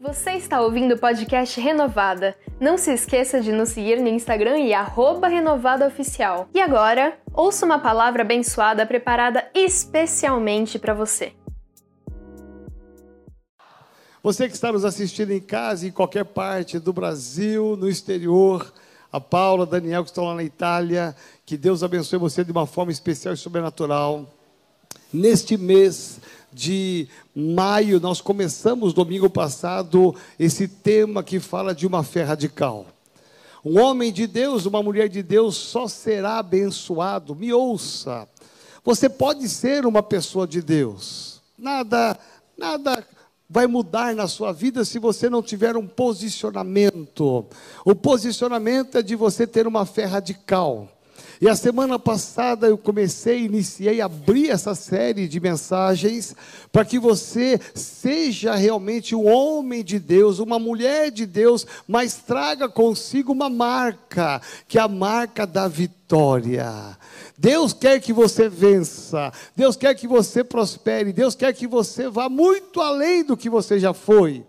Você está ouvindo o podcast Renovada. Não se esqueça de nos seguir no Instagram e renovadaoficial. E agora, ouça uma palavra abençoada preparada especialmente para você. Você que está nos assistindo em casa, em qualquer parte do Brasil, no exterior, a Paula, Daniel que estão lá na Itália, que Deus abençoe você de uma forma especial e sobrenatural. Neste mês de maio, nós começamos domingo passado esse tema que fala de uma fé radical. Um homem de Deus, uma mulher de Deus só será abençoado. Me ouça. Você pode ser uma pessoa de Deus. Nada, nada vai mudar na sua vida se você não tiver um posicionamento. O posicionamento é de você ter uma fé radical. E a semana passada eu comecei, iniciei, abri essa série de mensagens para que você seja realmente um homem de Deus, uma mulher de Deus, mas traga consigo uma marca, que é a marca da vitória. Deus quer que você vença, Deus quer que você prospere, Deus quer que você vá muito além do que você já foi.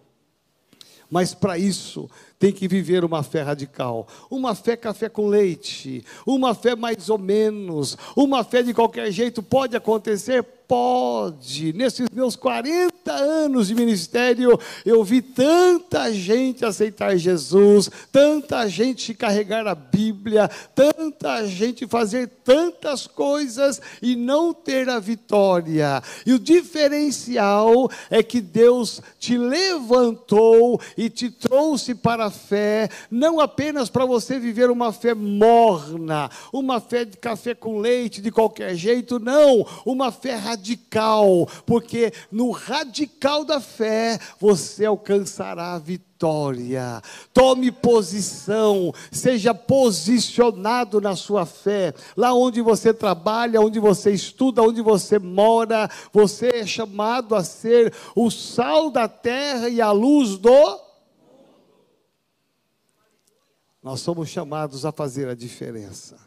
Mas para isso, tem que viver uma fé radical. Uma fé café com leite, uma fé mais ou menos, uma fé de qualquer jeito pode acontecer? Pode. Nesses meus 40 anos de ministério, eu vi tanta gente aceitar Jesus, tanta gente carregar a Bíblia, tanta gente fazer tantas coisas e não ter a vitória. E o diferencial é que Deus te levantou e te trouxe para fé, não apenas para você viver uma fé morna, uma fé de café com leite de qualquer jeito, não, uma fé radical porque no radical da fé você alcançará a vitória. Tome posição, seja posicionado na sua fé. Lá onde você trabalha, onde você estuda, onde você mora, você é chamado a ser o sal da terra e a luz do nós somos chamados a fazer a diferença.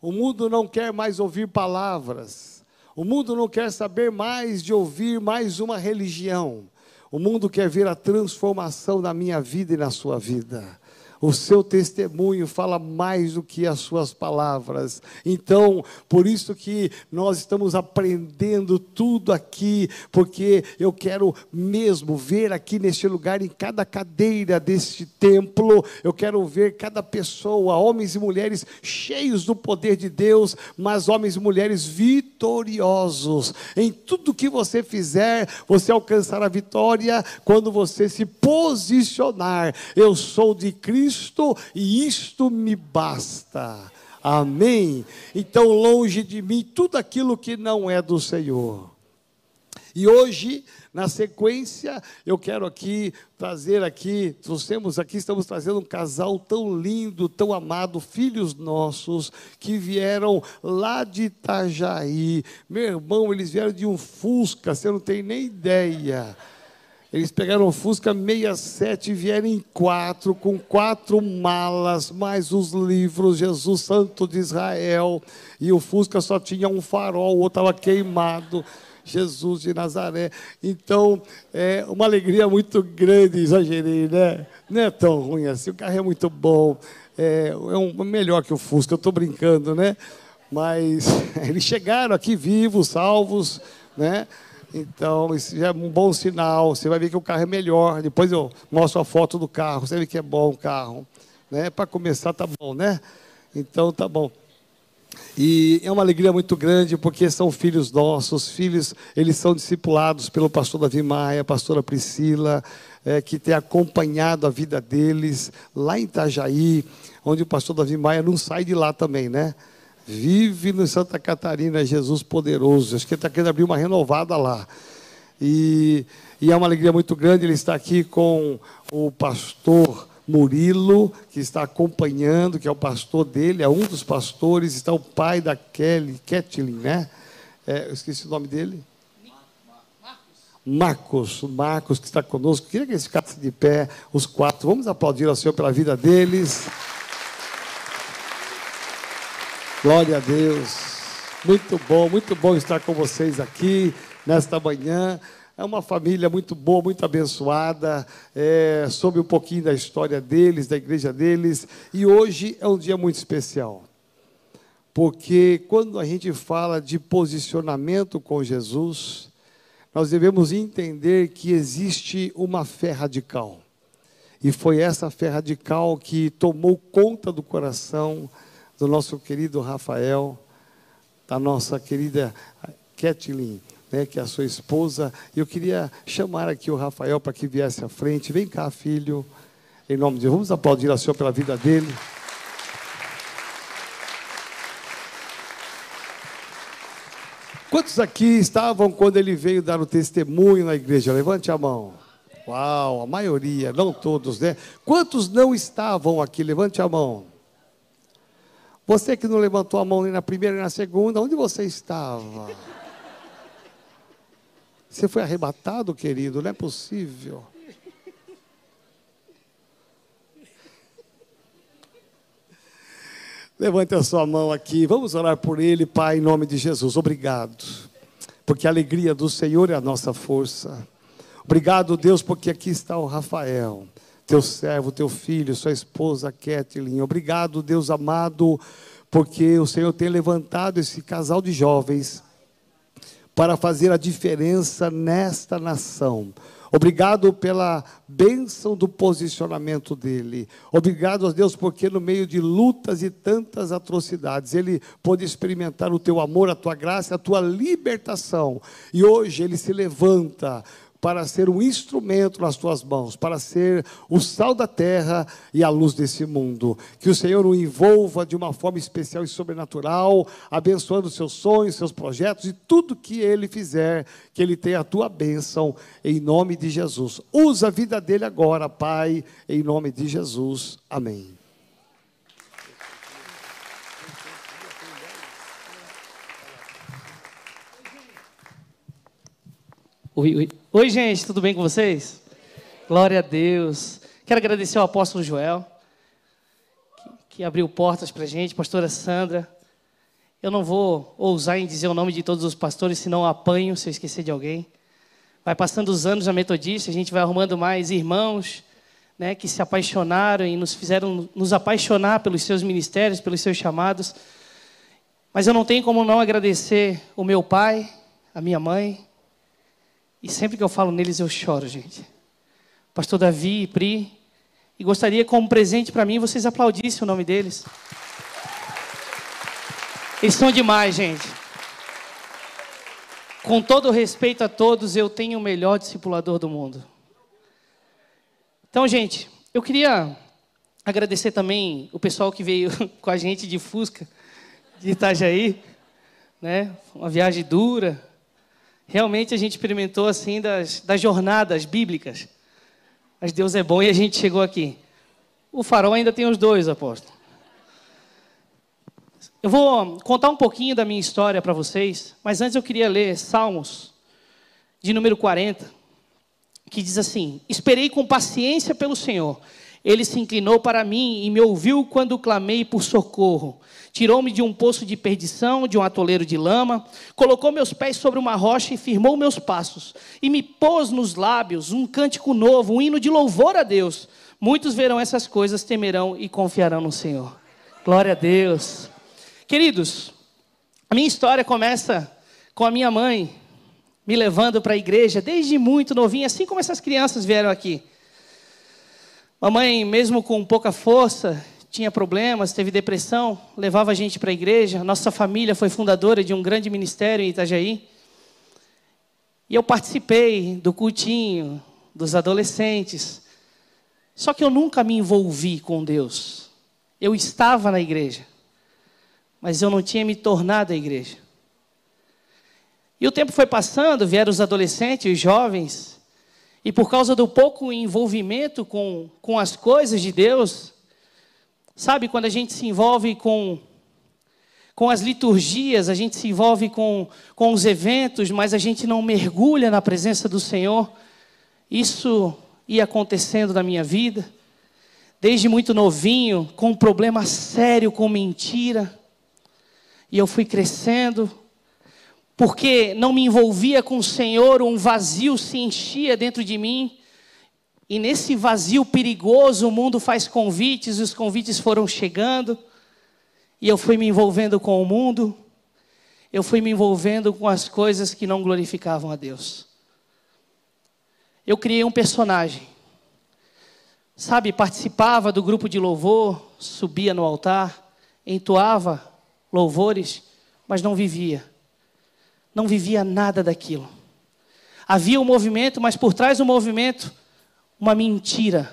O mundo não quer mais ouvir palavras. O mundo não quer saber mais de ouvir mais uma religião. O mundo quer ver a transformação na minha vida e na sua vida. O seu testemunho fala mais do que as suas palavras. Então, por isso que nós estamos aprendendo tudo aqui, porque eu quero mesmo ver aqui neste lugar, em cada cadeira deste templo, eu quero ver cada pessoa, homens e mulheres cheios do poder de Deus, mas homens e mulheres vitoriosos. Em tudo que você fizer, você alcançará a vitória quando você se posicionar. Eu sou de Cristo Cristo e isto me basta. Amém? Então, longe de mim tudo aquilo que não é do Senhor. E hoje, na sequência, eu quero aqui trazer aqui, trouxemos aqui, estamos trazendo um casal tão lindo, tão amado, filhos nossos, que vieram lá de Itajaí. Meu irmão, eles vieram de um Fusca, você não tem nem ideia. Eles pegaram o Fusca 67 e vieram em quatro, com quatro malas, mais os livros, Jesus Santo de Israel. E o Fusca só tinha um farol, o outro estava queimado. Jesus de Nazaré. Então, é uma alegria muito grande, exagerei, né? Não é tão ruim assim, o carro é muito bom, é, é um, melhor que o Fusca, eu estou brincando, né? Mas eles chegaram aqui vivos, salvos, né? Então, isso já é um bom sinal. Você vai ver que o carro é melhor. Depois eu mostro a foto do carro. Você vê que é bom o carro. Né? Para começar, tá bom, né? Então, tá bom. E é uma alegria muito grande, porque são filhos nossos, filhos, eles são discipulados pelo pastor Davi Maia, pastora Priscila, é, que tem acompanhado a vida deles lá em Itajaí, onde o pastor Davi Maia não sai de lá também, né? Vive no Santa Catarina, Jesus poderoso. Acho que ele está querendo abrir uma renovada lá. E, e é uma alegria muito grande ele estar aqui com o pastor Murilo, que está acompanhando, que é o pastor dele, é um dos pastores, está o pai da Kelly, Kathleen, né? É, eu esqueci o nome dele. Marcos, Marcos que está conosco, queria que eles ficassem de pé, os quatro. Vamos aplaudir ao Senhor pela vida deles. Glória a Deus. Muito bom, muito bom estar com vocês aqui nesta manhã. é uma família muito boa, muito abençoada. É, soube um pouquinho da história deles, da igreja deles. E hoje é um dia muito especial. Porque quando a gente fala de posicionamento com Jesus, nós devemos entender que existe uma fé radical. E foi essa fé radical que tomou conta do coração do nosso querido Rafael, da nossa querida Kathleen, né, que é a sua esposa. Eu queria chamar aqui o Rafael para que viesse à frente. Vem cá, filho. Em nome de Deus, vamos aplaudir a Senhor pela vida dele. Quantos aqui estavam quando ele veio dar o testemunho na igreja? Levante a mão. Uau, a maioria, não todos, né? Quantos não estavam aqui? Levante a mão. Você que não levantou a mão nem na primeira nem na segunda, onde você estava? Você foi arrebatado, querido? Não é possível. Levante a sua mão aqui, vamos orar por ele, Pai, em nome de Jesus. Obrigado, porque a alegria do Senhor é a nossa força. Obrigado, Deus, porque aqui está o Rafael, teu servo, teu filho, sua esposa Kathleen. Obrigado, Deus amado, porque o Senhor tem levantado esse casal de jovens para fazer a diferença nesta nação. Obrigado pela bênção do posicionamento dele. Obrigado a Deus, porque no meio de lutas e tantas atrocidades, ele pôde experimentar o teu amor, a tua graça, a tua libertação. E hoje ele se levanta para ser um instrumento nas tuas mãos, para ser o sal da terra e a luz desse mundo. Que o Senhor o envolva de uma forma especial e sobrenatural, abençoando seus sonhos, seus projetos e tudo que ele fizer, que ele tenha a tua bênção, em nome de Jesus. Usa a vida dele agora, Pai, em nome de Jesus. Amém. Oi, oi. oi, gente, tudo bem com vocês? Glória a Deus. Quero agradecer ao apóstolo Joel, que, que abriu portas para a gente, pastora Sandra. Eu não vou ousar em dizer o nome de todos os pastores, senão apanho se eu esquecer de alguém. Vai passando os anos na Metodista, a gente vai arrumando mais irmãos né, que se apaixonaram e nos fizeram nos apaixonar pelos seus ministérios, pelos seus chamados. Mas eu não tenho como não agradecer o meu pai, a minha mãe, e sempre que eu falo neles, eu choro, gente. Pastor Davi e Pri. E gostaria, como presente para mim, vocês aplaudissem o nome deles. Eles são demais, gente. Com todo respeito a todos, eu tenho o melhor discipulador do mundo. Então, gente, eu queria agradecer também o pessoal que veio com a gente de Fusca, de Itajaí. Né? Uma viagem dura, realmente a gente experimentou assim das, das jornadas bíblicas. Mas Deus é bom e a gente chegou aqui. O farol ainda tem os dois, apóstolo. Eu vou contar um pouquinho da minha história para vocês, mas antes eu queria ler Salmos, de número 40, que diz assim: Esperei com paciência pelo Senhor. Ele se inclinou para mim e me ouviu quando clamei por socorro. Tirou-me de um poço de perdição, de um atoleiro de lama, colocou meus pés sobre uma rocha e firmou meus passos, e me pôs nos lábios um cântico novo, um hino de louvor a Deus. Muitos verão essas coisas, temerão e confiarão no Senhor. Glória a Deus. Queridos, a minha história começa com a minha mãe me levando para a igreja desde muito novinha, assim como essas crianças vieram aqui. Mamãe, mesmo com pouca força, tinha problemas, teve depressão, levava a gente para a igreja. Nossa família foi fundadora de um grande ministério em Itajaí. E eu participei do cultinho, dos adolescentes. Só que eu nunca me envolvi com Deus. Eu estava na igreja, mas eu não tinha me tornado a igreja. E o tempo foi passando, vieram os adolescentes, os jovens, e por causa do pouco envolvimento com, com as coisas de Deus, Sabe, quando a gente se envolve com, com as liturgias, a gente se envolve com, com os eventos, mas a gente não mergulha na presença do Senhor. Isso ia acontecendo na minha vida. Desde muito novinho, com um problema sério com mentira. E eu fui crescendo. Porque não me envolvia com o Senhor, um vazio se enchia dentro de mim. E nesse vazio perigoso, o mundo faz convites, e os convites foram chegando, e eu fui me envolvendo com o mundo, eu fui me envolvendo com as coisas que não glorificavam a Deus. Eu criei um personagem, sabe, participava do grupo de louvor, subia no altar, entoava louvores, mas não vivia não vivia nada daquilo. Havia um movimento, mas por trás do movimento, uma mentira,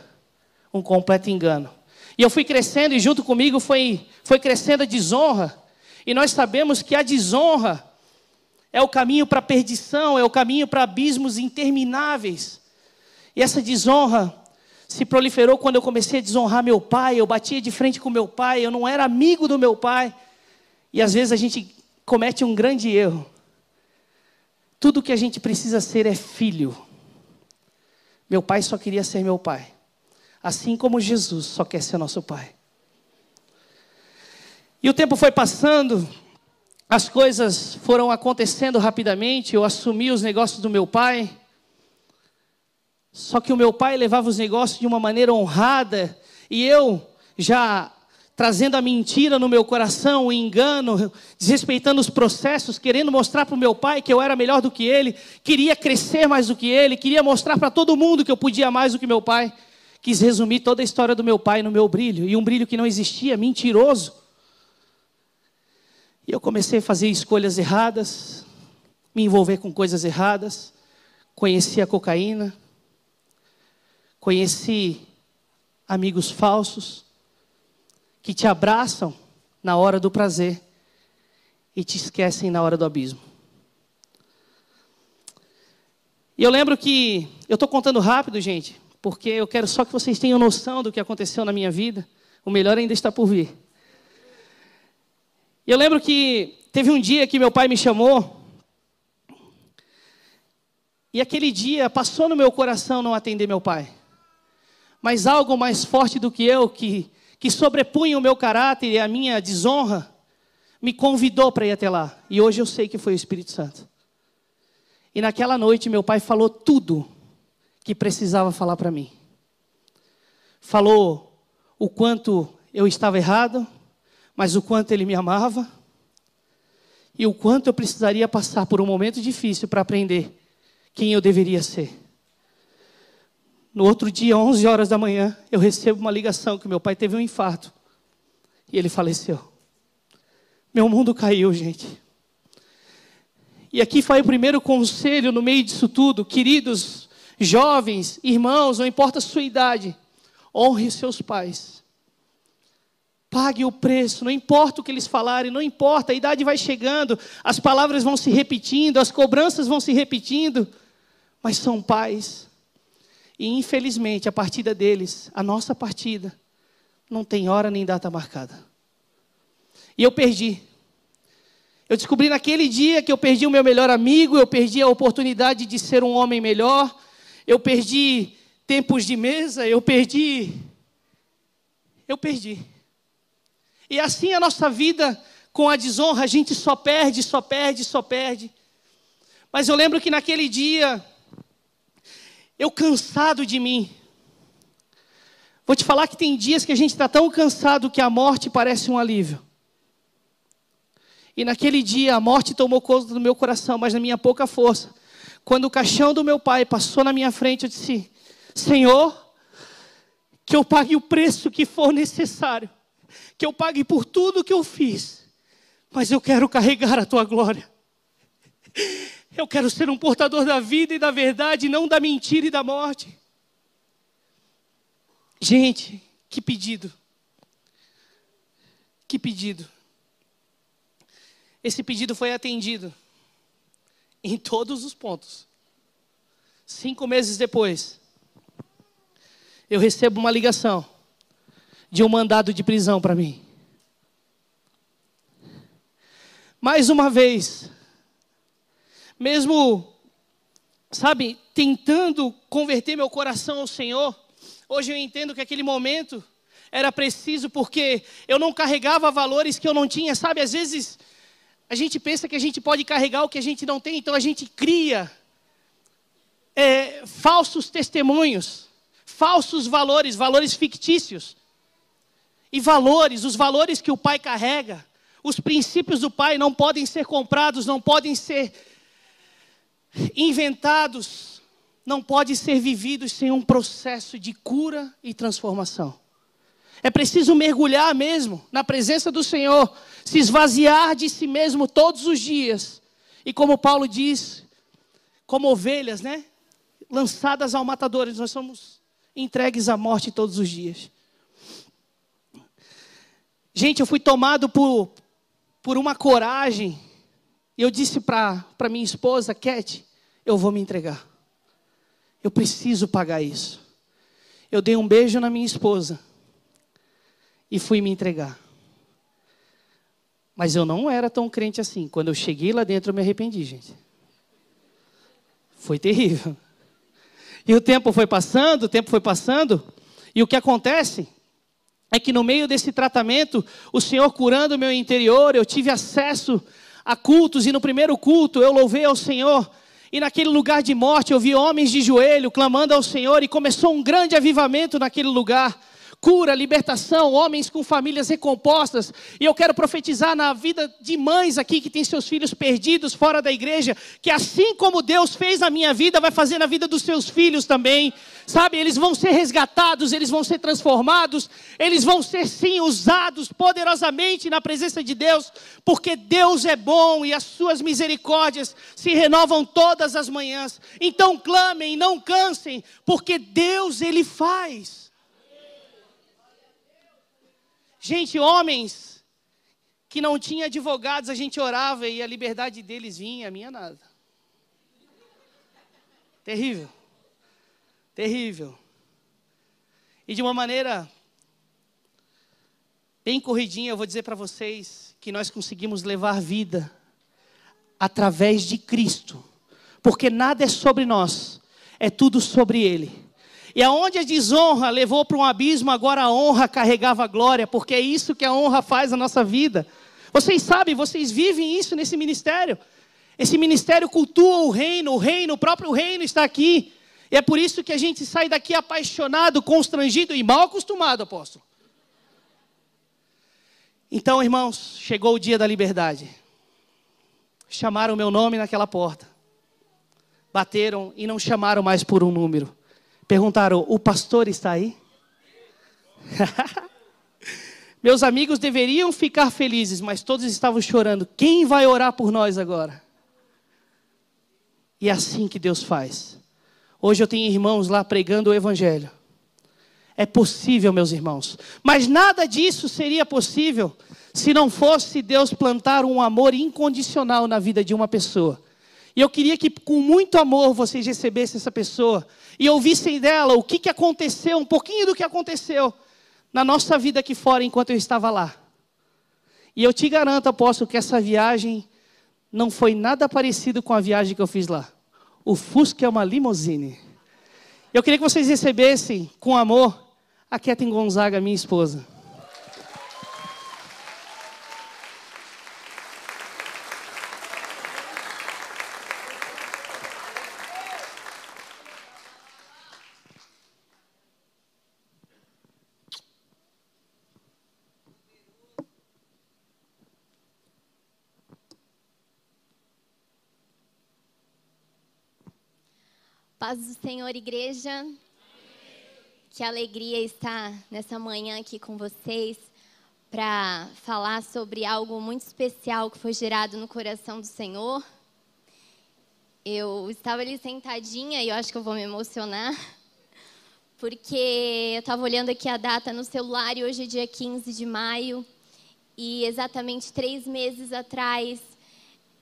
um completo engano. E eu fui crescendo, e junto comigo foi, foi crescendo a desonra. E nós sabemos que a desonra é o caminho para a perdição, é o caminho para abismos intermináveis. E essa desonra se proliferou quando eu comecei a desonrar meu pai, eu batia de frente com meu pai, eu não era amigo do meu pai. E às vezes a gente comete um grande erro tudo que a gente precisa ser é filho. Meu pai só queria ser meu pai. Assim como Jesus só quer ser nosso pai. E o tempo foi passando, as coisas foram acontecendo rapidamente, eu assumi os negócios do meu pai. Só que o meu pai levava os negócios de uma maneira honrada, e eu já trazendo a mentira no meu coração, o engano, desrespeitando os processos, querendo mostrar para o meu pai que eu era melhor do que ele, queria crescer mais do que ele, queria mostrar para todo mundo que eu podia mais do que meu pai. Quis resumir toda a história do meu pai no meu brilho, e um brilho que não existia, mentiroso. E eu comecei a fazer escolhas erradas, me envolver com coisas erradas, conheci a cocaína, conheci amigos falsos, que te abraçam na hora do prazer e te esquecem na hora do abismo. E eu lembro que, eu estou contando rápido, gente, porque eu quero só que vocês tenham noção do que aconteceu na minha vida. O melhor ainda está por vir. Eu lembro que teve um dia que meu pai me chamou, e aquele dia passou no meu coração não atender meu pai. Mas algo mais forte do que eu, que que sobrepunha o meu caráter e a minha desonra, me convidou para ir até lá. E hoje eu sei que foi o Espírito Santo. E naquela noite meu pai falou tudo que precisava falar para mim. Falou o quanto eu estava errado, mas o quanto ele me amava e o quanto eu precisaria passar por um momento difícil para aprender quem eu deveria ser. No outro dia, 11 horas da manhã, eu recebo uma ligação que meu pai teve um infarto e ele faleceu. Meu mundo caiu, gente. E aqui foi o primeiro conselho no meio disso tudo, queridos jovens, irmãos, não importa a sua idade, honre seus pais. Pague o preço, não importa o que eles falarem, não importa, a idade vai chegando, as palavras vão se repetindo, as cobranças vão se repetindo, mas são pais. E infelizmente, a partida deles, a nossa partida, não tem hora nem data marcada. E eu perdi. Eu descobri naquele dia que eu perdi o meu melhor amigo, eu perdi a oportunidade de ser um homem melhor, eu perdi tempos de mesa, eu perdi. Eu perdi. E assim a nossa vida com a desonra, a gente só perde, só perde, só perde. Mas eu lembro que naquele dia, eu cansado de mim. Vou te falar que tem dias que a gente está tão cansado que a morte parece um alívio. E naquele dia a morte tomou conta do meu coração, mas na minha pouca força. Quando o caixão do meu pai passou na minha frente, eu disse: Senhor, que eu pague o preço que for necessário, que eu pague por tudo que eu fiz, mas eu quero carregar a tua glória. Eu quero ser um portador da vida e da verdade, não da mentira e da morte. Gente, que pedido. Que pedido. Esse pedido foi atendido em todos os pontos. Cinco meses depois, eu recebo uma ligação de um mandado de prisão para mim. Mais uma vez, mesmo, sabe, tentando converter meu coração ao Senhor, hoje eu entendo que aquele momento era preciso porque eu não carregava valores que eu não tinha, sabe? Às vezes a gente pensa que a gente pode carregar o que a gente não tem, então a gente cria é, falsos testemunhos, falsos valores, valores fictícios. E valores, os valores que o pai carrega, os princípios do pai não podem ser comprados, não podem ser inventados, não podem ser vividos sem um processo de cura e transformação. É preciso mergulhar mesmo na presença do Senhor, se esvaziar de si mesmo todos os dias. E como Paulo diz, como ovelhas, né? Lançadas ao matador, nós somos entregues à morte todos os dias. Gente, eu fui tomado por, por uma coragem. Eu disse para minha esposa, Cat, eu vou me entregar. Eu preciso pagar isso. Eu dei um beijo na minha esposa e fui me entregar. Mas eu não era tão crente assim. Quando eu cheguei lá dentro, eu me arrependi, gente. Foi terrível. E o tempo foi passando, o tempo foi passando, e o que acontece é que no meio desse tratamento, o Senhor curando o meu interior, eu tive acesso a cultos, e no primeiro culto eu louvei ao Senhor, e naquele lugar de morte eu vi homens de joelho clamando ao Senhor, e começou um grande avivamento naquele lugar cura, libertação, homens com famílias recompostas. E eu quero profetizar na vida de mães aqui que têm seus filhos perdidos fora da igreja, que assim como Deus fez na minha vida, vai fazer na vida dos seus filhos também. Sabe, eles vão ser resgatados, eles vão ser transformados, eles vão ser sim usados poderosamente na presença de Deus, porque Deus é bom e as suas misericórdias se renovam todas as manhãs. Então clamem, não cansem, porque Deus ele faz. Gente, homens que não tinham advogados, a gente orava e a liberdade deles vinha, a minha nada. Terrível. Terrível. E de uma maneira bem corridinha, eu vou dizer para vocês que nós conseguimos levar vida através de Cristo. Porque nada é sobre nós, é tudo sobre Ele. E aonde a desonra levou para um abismo, agora a honra carregava a glória, porque é isso que a honra faz na nossa vida. Vocês sabem, vocês vivem isso nesse ministério. Esse ministério cultua o reino, o reino, o próprio reino está aqui. E é por isso que a gente sai daqui apaixonado, constrangido e mal acostumado, apóstolo. Então, irmãos, chegou o dia da liberdade. Chamaram o meu nome naquela porta. Bateram e não chamaram mais por um número. Perguntaram: o pastor está aí? Meus amigos deveriam ficar felizes, mas todos estavam chorando. Quem vai orar por nós agora? E é assim que Deus faz. Hoje eu tenho irmãos lá pregando o Evangelho. É possível, meus irmãos. Mas nada disso seria possível se não fosse Deus plantar um amor incondicional na vida de uma pessoa. E eu queria que, com muito amor, vocês recebessem essa pessoa e ouvissem dela o que, que aconteceu, um pouquinho do que aconteceu na nossa vida aqui fora enquanto eu estava lá. E eu te garanto, apóstolo, que essa viagem não foi nada parecido com a viagem que eu fiz lá. O Fusca é uma limousine. Eu queria que vocês recebessem com amor a Ketin Gonzaga, minha esposa. Paz do Senhor, igreja. Que alegria estar nessa manhã aqui com vocês para falar sobre algo muito especial que foi gerado no coração do Senhor. Eu estava ali sentadinha e eu acho que eu vou me emocionar, porque eu estava olhando aqui a data no celular e hoje é dia 15 de maio e exatamente três meses atrás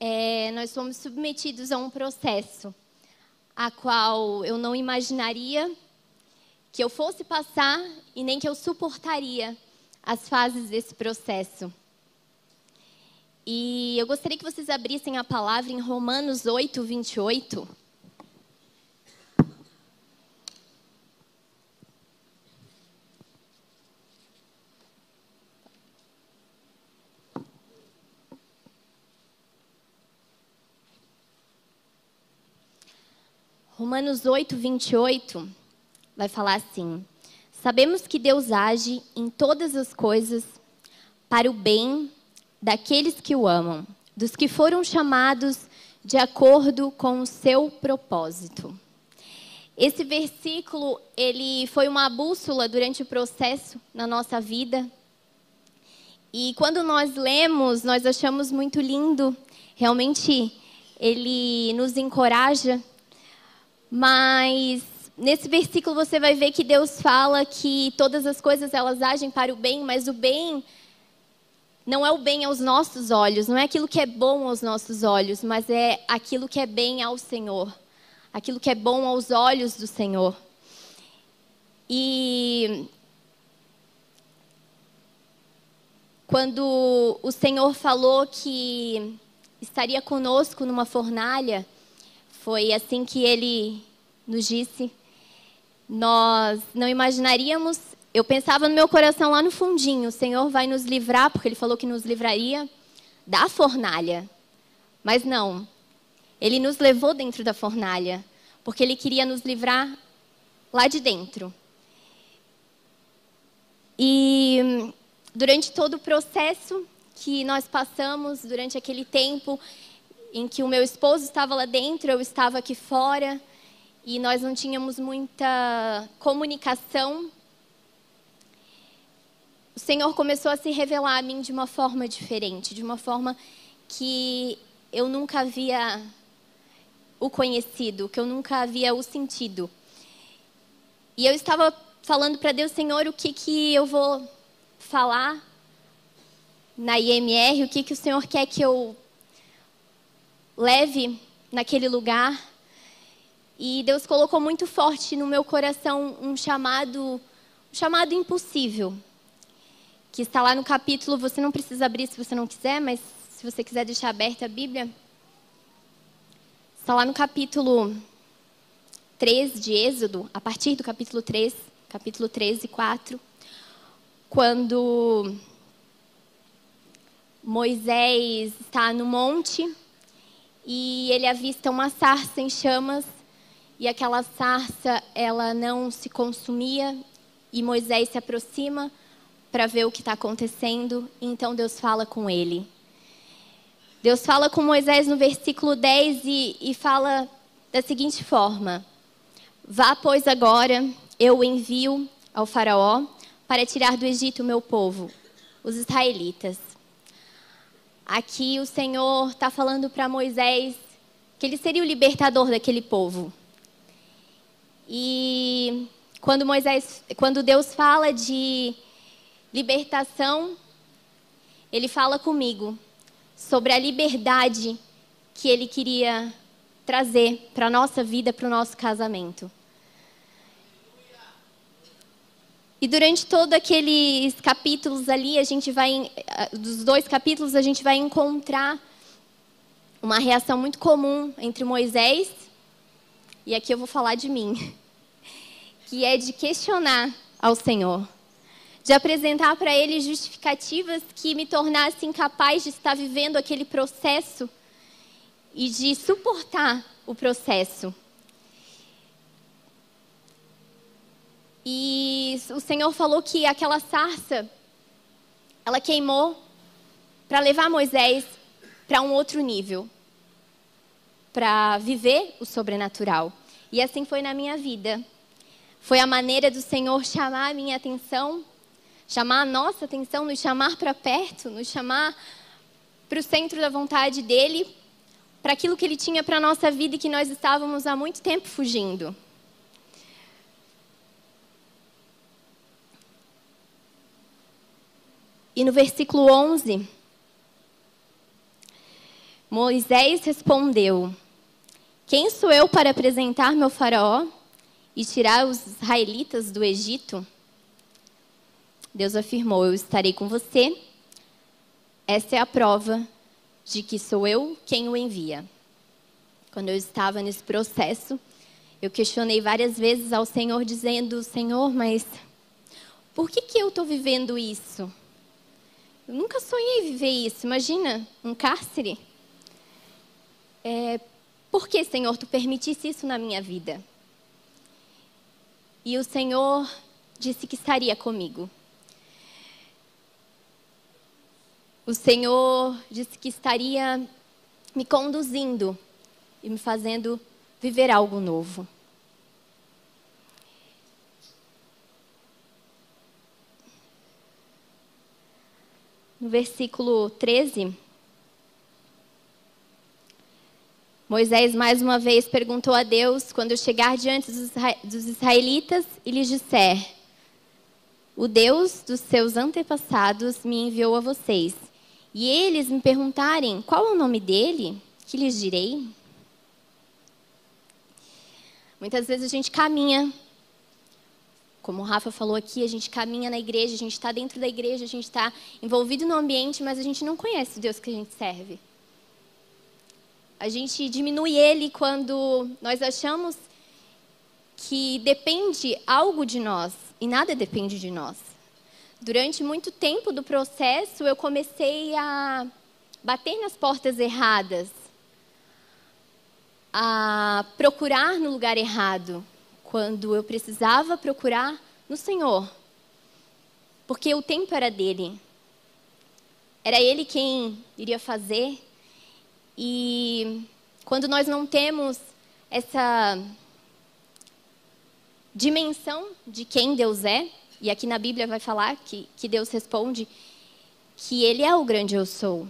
é, nós fomos submetidos a um processo a qual eu não imaginaria que eu fosse passar e nem que eu suportaria as fases desse processo. E eu gostaria que vocês abrissem a palavra em Romanos 8, 28. Romanos 8, 28 vai falar assim: Sabemos que Deus age em todas as coisas para o bem daqueles que o amam, dos que foram chamados de acordo com o seu propósito. Esse versículo, ele foi uma bússola durante o processo na nossa vida. E quando nós lemos, nós achamos muito lindo. Realmente, ele nos encoraja mas nesse versículo você vai ver que Deus fala que todas as coisas elas agem para o bem, mas o bem não é o bem aos nossos olhos, não é aquilo que é bom aos nossos olhos, mas é aquilo que é bem ao Senhor, aquilo que é bom aos olhos do Senhor. E quando o Senhor falou que estaria conosco numa fornalha, foi assim que ele nos disse. Nós não imaginaríamos, eu pensava no meu coração lá no fundinho, o Senhor vai nos livrar, porque ele falou que nos livraria da fornalha. Mas não. Ele nos levou dentro da fornalha, porque ele queria nos livrar lá de dentro. E durante todo o processo que nós passamos, durante aquele tempo, em que o meu esposo estava lá dentro, eu estava aqui fora, e nós não tínhamos muita comunicação. O Senhor começou a se revelar a mim de uma forma diferente, de uma forma que eu nunca havia o conhecido, que eu nunca havia o sentido. E eu estava falando para Deus, Senhor, o que, que eu vou falar na IMR, o que, que o Senhor quer que eu leve naquele lugar. E Deus colocou muito forte no meu coração um chamado, um chamado impossível, que está lá no capítulo, você não precisa abrir se você não quiser, mas se você quiser deixar aberta a Bíblia, está lá no capítulo 3 de Êxodo, a partir do capítulo 3, capítulo 13 e 4, quando Moisés está no monte e ele avista uma sarça em chamas e aquela sarça ela não se consumia e Moisés se aproxima para ver o que está acontecendo e então Deus fala com ele. Deus fala com Moisés no versículo 10 e, e fala da seguinte forma: Vá, pois, agora, eu o envio ao Faraó para tirar do Egito o meu povo, os israelitas. Aqui o Senhor está falando para Moisés que ele seria o libertador daquele povo. E quando Moisés, quando Deus fala de libertação, ele fala comigo sobre a liberdade que ele queria trazer para a nossa vida, para o nosso casamento. E durante todos aqueles capítulos ali, a gente vai, eh, dos dois capítulos, a gente vai encontrar uma reação muito comum entre Moisés, e aqui eu vou falar de mim, que é de questionar ao Senhor, de apresentar para ele justificativas que me tornassem capaz de estar vivendo aquele processo e de suportar o processo. E o Senhor falou que aquela sarça, ela queimou para levar Moisés para um outro nível, para viver o sobrenatural. E assim foi na minha vida. Foi a maneira do Senhor chamar a minha atenção, chamar a nossa atenção, nos chamar para perto, nos chamar para o centro da vontade dele, para aquilo que ele tinha para a nossa vida e que nós estávamos há muito tempo fugindo. E no versículo 11, Moisés respondeu: Quem sou eu para apresentar meu faraó e tirar os israelitas do Egito? Deus afirmou: Eu estarei com você. Essa é a prova de que sou eu quem o envia. Quando eu estava nesse processo, eu questionei várias vezes ao Senhor, dizendo: Senhor, mas por que, que eu estou vivendo isso? Eu nunca sonhei viver isso. Imagina, um cárcere. É, Por que, Senhor, tu permitisse isso na minha vida? E o Senhor disse que estaria comigo. O Senhor disse que estaria me conduzindo e me fazendo viver algo novo. No versículo 13, Moisés mais uma vez perguntou a Deus quando chegar diante dos israelitas e lhes disser: O Deus dos seus antepassados me enviou a vocês. E eles me perguntarem qual é o nome dele, que lhes direi? Muitas vezes a gente caminha, como o Rafa falou aqui, a gente caminha na igreja, a gente está dentro da igreja, a gente está envolvido no ambiente, mas a gente não conhece o Deus que a gente serve. A gente diminui ele quando nós achamos que depende algo de nós e nada depende de nós. Durante muito tempo do processo, eu comecei a bater nas portas erradas, a procurar no lugar errado, quando eu precisava procurar no Senhor, porque o tempo era dele. Era ele quem iria fazer, e quando nós não temos essa dimensão de quem Deus é, e aqui na Bíblia vai falar que, que Deus responde que Ele é o grande eu sou.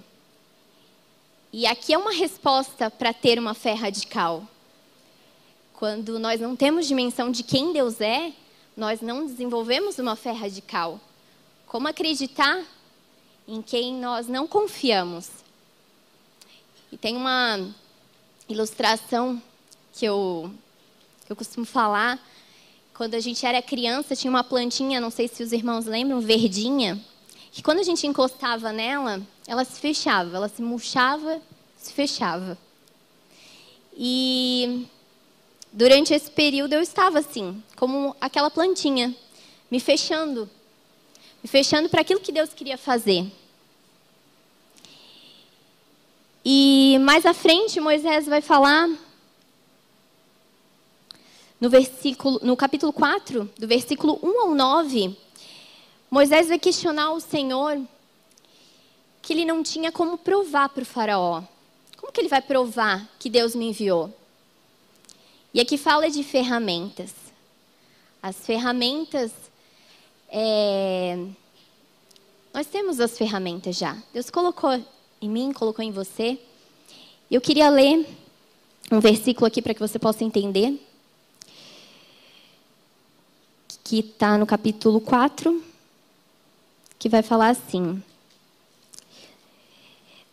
E aqui é uma resposta para ter uma fé radical. Quando nós não temos dimensão de quem Deus é, nós não desenvolvemos uma fé radical. Como acreditar em quem nós não confiamos? E tem uma ilustração que eu, que eu costumo falar. Quando a gente era criança, tinha uma plantinha, não sei se os irmãos lembram, verdinha, que quando a gente encostava nela, ela se fechava, ela se murchava, se fechava. E durante esse período eu estava assim, como aquela plantinha, me fechando, me fechando para aquilo que Deus queria fazer. E mais à frente, Moisés vai falar no versículo, no capítulo 4, do versículo 1 ao 9, Moisés vai questionar o Senhor que ele não tinha como provar para o faraó. Como que ele vai provar que Deus me enviou? E aqui fala de ferramentas. As ferramentas, é... nós temos as ferramentas já. Deus colocou em mim, colocou em você. Eu queria ler um versículo aqui para que você possa entender. Que está no capítulo 4, que vai falar assim.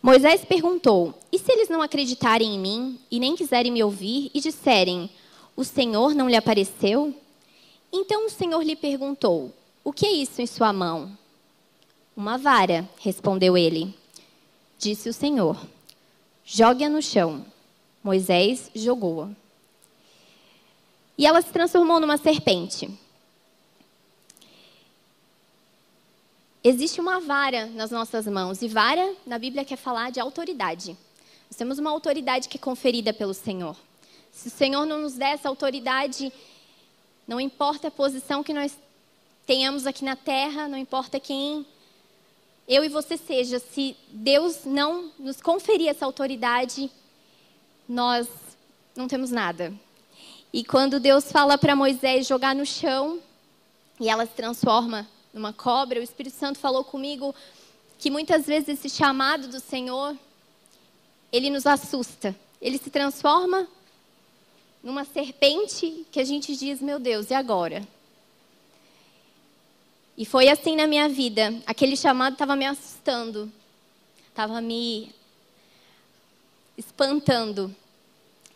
Moisés perguntou: E se eles não acreditarem em mim e nem quiserem me ouvir e disserem: O Senhor não lhe apareceu? Então o Senhor lhe perguntou: O que é isso em sua mão? Uma vara, respondeu ele. Disse o Senhor: Jogue-a no chão. Moisés jogou-a. E ela se transformou numa serpente. Existe uma vara nas nossas mãos, e vara na Bíblia quer falar de autoridade. Nós temos uma autoridade que é conferida pelo Senhor. Se o Senhor não nos der essa autoridade, não importa a posição que nós tenhamos aqui na terra, não importa quem eu e você seja, se Deus não nos conferir essa autoridade, nós não temos nada. E quando Deus fala para Moisés jogar no chão e ela se transforma numa cobra, o Espírito Santo falou comigo que muitas vezes esse chamado do Senhor, ele nos assusta. Ele se transforma numa serpente que a gente diz, meu Deus, e agora? E foi assim na minha vida. Aquele chamado estava me assustando, estava me espantando.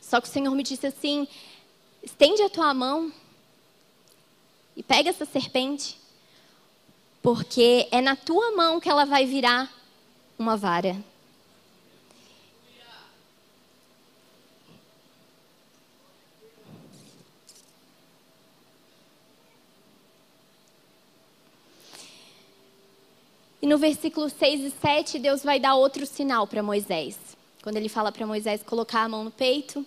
Só que o Senhor me disse assim: estende a tua mão e pega essa serpente, porque é na tua mão que ela vai virar uma vara. E no versículo 6 e 7, Deus vai dar outro sinal para Moisés. Quando ele fala para Moisés colocar a mão no peito,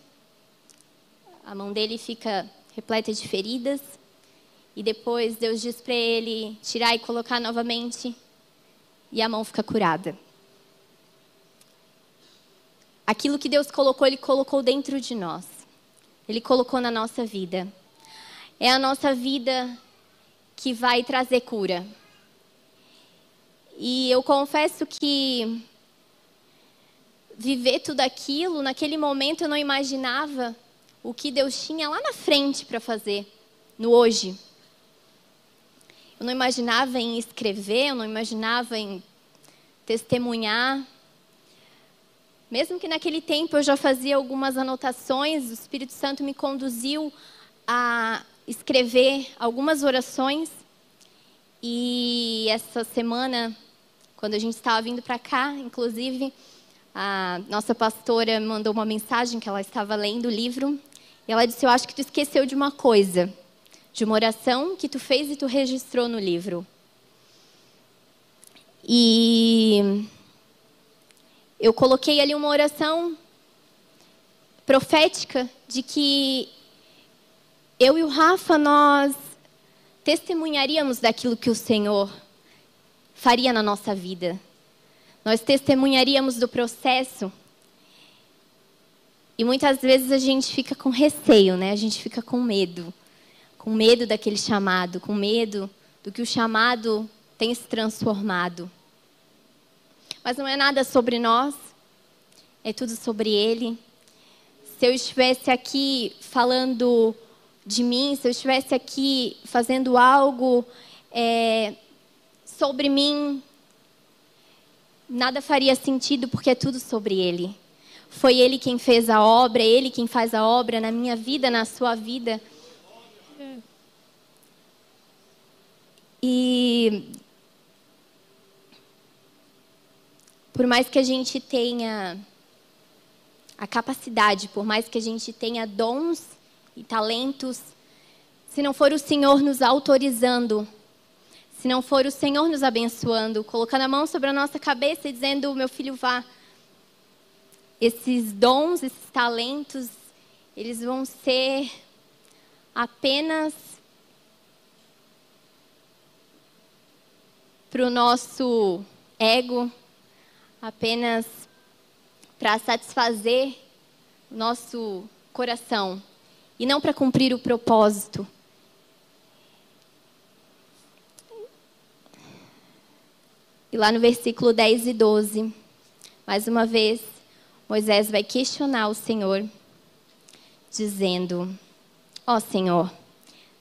a mão dele fica repleta de feridas. E depois Deus diz para ele tirar e colocar novamente, e a mão fica curada. Aquilo que Deus colocou, Ele colocou dentro de nós. Ele colocou na nossa vida. É a nossa vida que vai trazer cura. E eu confesso que viver tudo aquilo, naquele momento eu não imaginava o que Deus tinha lá na frente para fazer, no hoje. Eu não imaginava em escrever, eu não imaginava em testemunhar. Mesmo que naquele tempo eu já fazia algumas anotações, o Espírito Santo me conduziu a escrever algumas orações. E essa semana, quando a gente estava vindo para cá, inclusive, a nossa pastora mandou uma mensagem que ela estava lendo o livro. E ela disse: Eu acho que tu esqueceu de uma coisa, de uma oração que tu fez e tu registrou no livro. E eu coloquei ali uma oração profética de que eu e o Rafa nós testemunharíamos daquilo que o Senhor faria na nossa vida. Nós testemunharíamos do processo. E muitas vezes a gente fica com receio, né? A gente fica com medo. Com medo daquele chamado, com medo do que o chamado tem se transformado. Mas não é nada sobre nós, é tudo sobre Ele. Se eu estivesse aqui falando de mim, se eu estivesse aqui fazendo algo é, sobre mim, nada faria sentido porque é tudo sobre Ele. Foi Ele quem fez a obra, Ele quem faz a obra na minha vida, na sua vida. E por mais que a gente tenha a capacidade, por mais que a gente tenha dons e talentos, se não for o Senhor nos autorizando, se não for o Senhor nos abençoando, colocando a mão sobre a nossa cabeça e dizendo: meu filho, vá. Esses dons, esses talentos, eles vão ser apenas para o nosso ego, apenas para satisfazer o nosso coração e não para cumprir o propósito. E lá no versículo 10 e 12, mais uma vez, Moisés vai questionar o Senhor, dizendo: Ó oh, Senhor,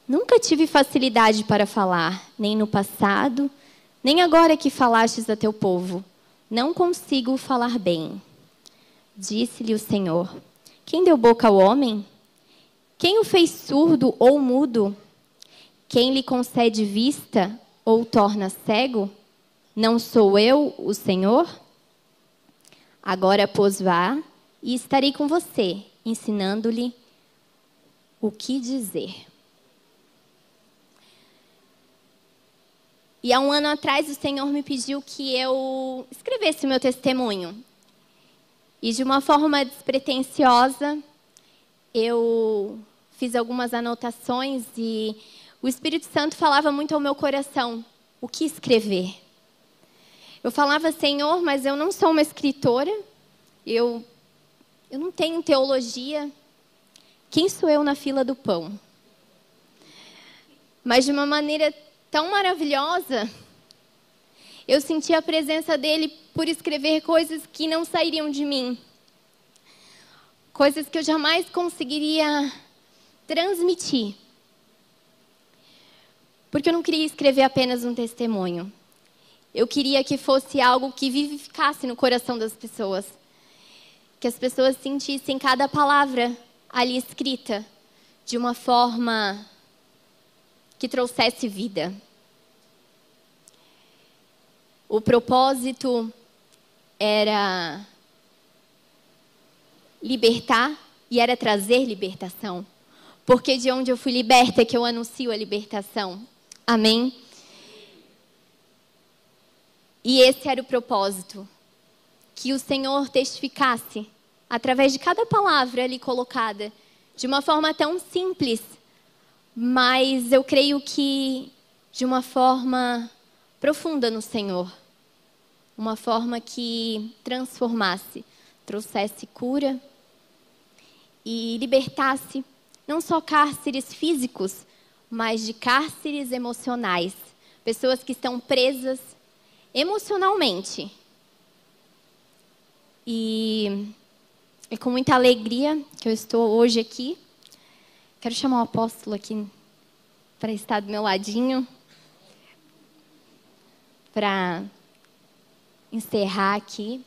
nunca tive facilidade para falar, nem no passado, nem agora que falastes a teu povo não consigo falar bem. Disse-lhe o Senhor: Quem deu boca ao homem? Quem o fez surdo ou mudo? Quem lhe concede vista ou torna cego? Não sou eu o Senhor? Agora, pois, vá e estarei com você, ensinando-lhe o que dizer. E há um ano atrás o Senhor me pediu que eu escrevesse o meu testemunho. E de uma forma despretensiosa, eu fiz algumas anotações e o Espírito Santo falava muito ao meu coração o que escrever. Eu falava, Senhor, mas eu não sou uma escritora, eu, eu não tenho teologia. Quem sou eu na fila do pão? Mas de uma maneira tão maravilhosa, eu senti a presença dele por escrever coisas que não sairiam de mim. Coisas que eu jamais conseguiria transmitir. Porque eu não queria escrever apenas um testemunho. Eu queria que fosse algo que vivificasse no coração das pessoas. Que as pessoas sentissem cada palavra ali escrita de uma forma que trouxesse vida. O propósito era libertar e era trazer libertação. Porque de onde eu fui liberta é que eu anuncio a libertação. Amém? E esse era o propósito. Que o Senhor testificasse, através de cada palavra ali colocada, de uma forma tão simples, mas eu creio que de uma forma profunda no Senhor. Uma forma que transformasse, trouxesse cura e libertasse não só cárceres físicos, mas de cárceres emocionais. Pessoas que estão presas emocionalmente. E é com muita alegria que eu estou hoje aqui. Quero chamar o apóstolo aqui para estar do meu ladinho, para encerrar aqui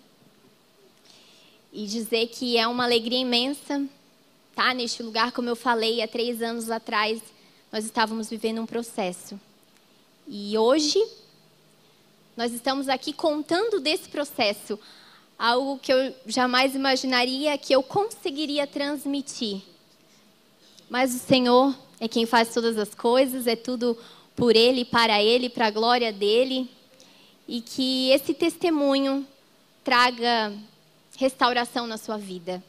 e dizer que é uma alegria imensa estar neste lugar. Como eu falei, há três anos atrás, nós estávamos vivendo um processo. E hoje, nós estamos aqui contando desse processo, algo que eu jamais imaginaria que eu conseguiria transmitir. Mas o Senhor é quem faz todas as coisas, é tudo por Ele, para Ele, para a glória dEle. E que esse testemunho traga restauração na sua vida.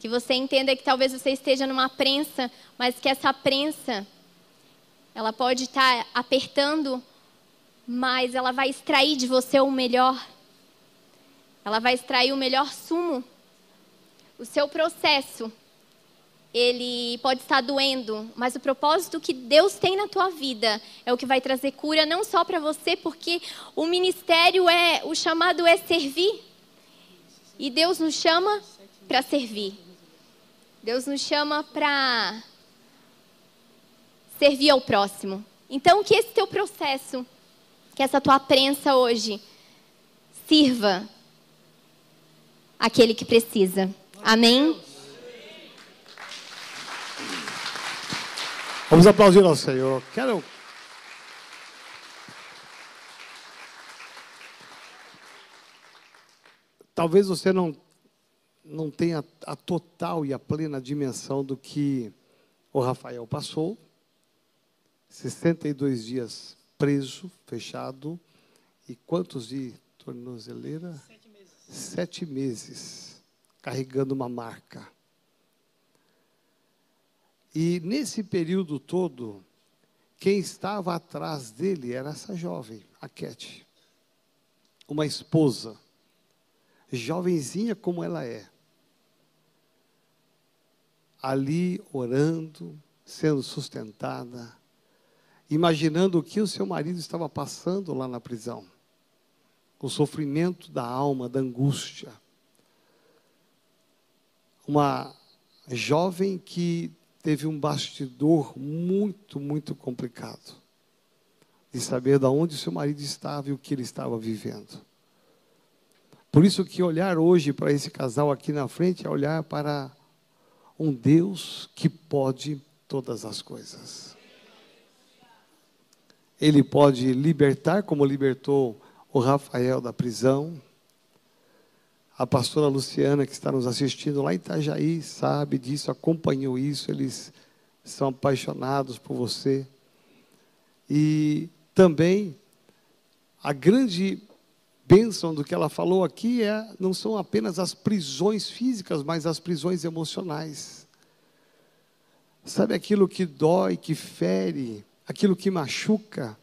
Que você entenda que talvez você esteja numa prensa, mas que essa prensa ela pode estar apertando, mas ela vai extrair de você o melhor. Ela vai extrair o melhor sumo. O seu processo, ele pode estar doendo, mas o propósito que Deus tem na tua vida é o que vai trazer cura não só para você, porque o ministério é, o chamado é servir. E Deus nos chama para servir. Deus nos chama para servir ao próximo. Então, que esse teu processo, que essa tua prensa hoje, sirva aquele que precisa. Amém? Vamos aplaudir ao Senhor. Quero. Talvez você não, não tenha a total e a plena dimensão do que o Rafael passou 62 dias preso, fechado. E quantos de tornozeleira? Sete meses. Sete meses, carregando uma marca. E nesse período todo, quem estava atrás dele era essa jovem, a Cat. Uma esposa, jovenzinha como ela é. Ali orando, sendo sustentada, imaginando o que o seu marido estava passando lá na prisão. O sofrimento da alma, da angústia. Uma jovem que teve um bastidor muito, muito complicado. De saber de onde seu marido estava e o que ele estava vivendo. Por isso que olhar hoje para esse casal aqui na frente é olhar para um Deus que pode todas as coisas. Ele pode libertar, como libertou o Rafael da prisão. A pastora Luciana, que está nos assistindo lá em Itajaí, sabe disso, acompanhou isso, eles são apaixonados por você. E também a grande bênção do que ela falou aqui é, não são apenas as prisões físicas, mas as prisões emocionais. Sabe aquilo que dói, que fere, aquilo que machuca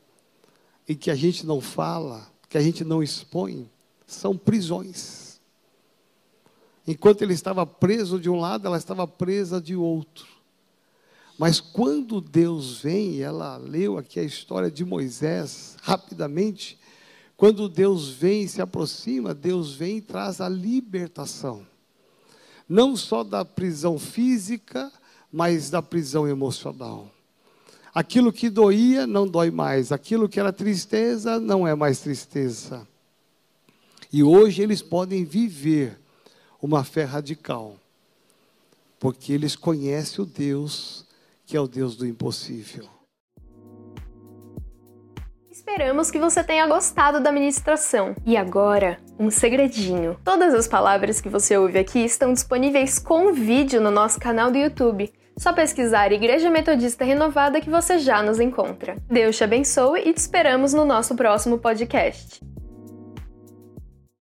e que a gente não fala, que a gente não expõe, são prisões. Enquanto ele estava preso de um lado, ela estava presa de outro. Mas quando Deus vem, ela leu aqui a história de Moisés rapidamente. Quando Deus vem e se aproxima, Deus vem e traz a libertação. Não só da prisão física, mas da prisão emocional. Aquilo que doía não dói mais, aquilo que era tristeza não é mais tristeza. E hoje eles podem viver uma fé radical, porque eles conhecem o Deus que é o Deus do impossível. Esperamos que você tenha gostado da ministração. E agora, um segredinho. Todas as palavras que você ouve aqui estão disponíveis com vídeo no nosso canal do YouTube. Só pesquisar Igreja Metodista Renovada que você já nos encontra. Deus te abençoe e te esperamos no nosso próximo podcast.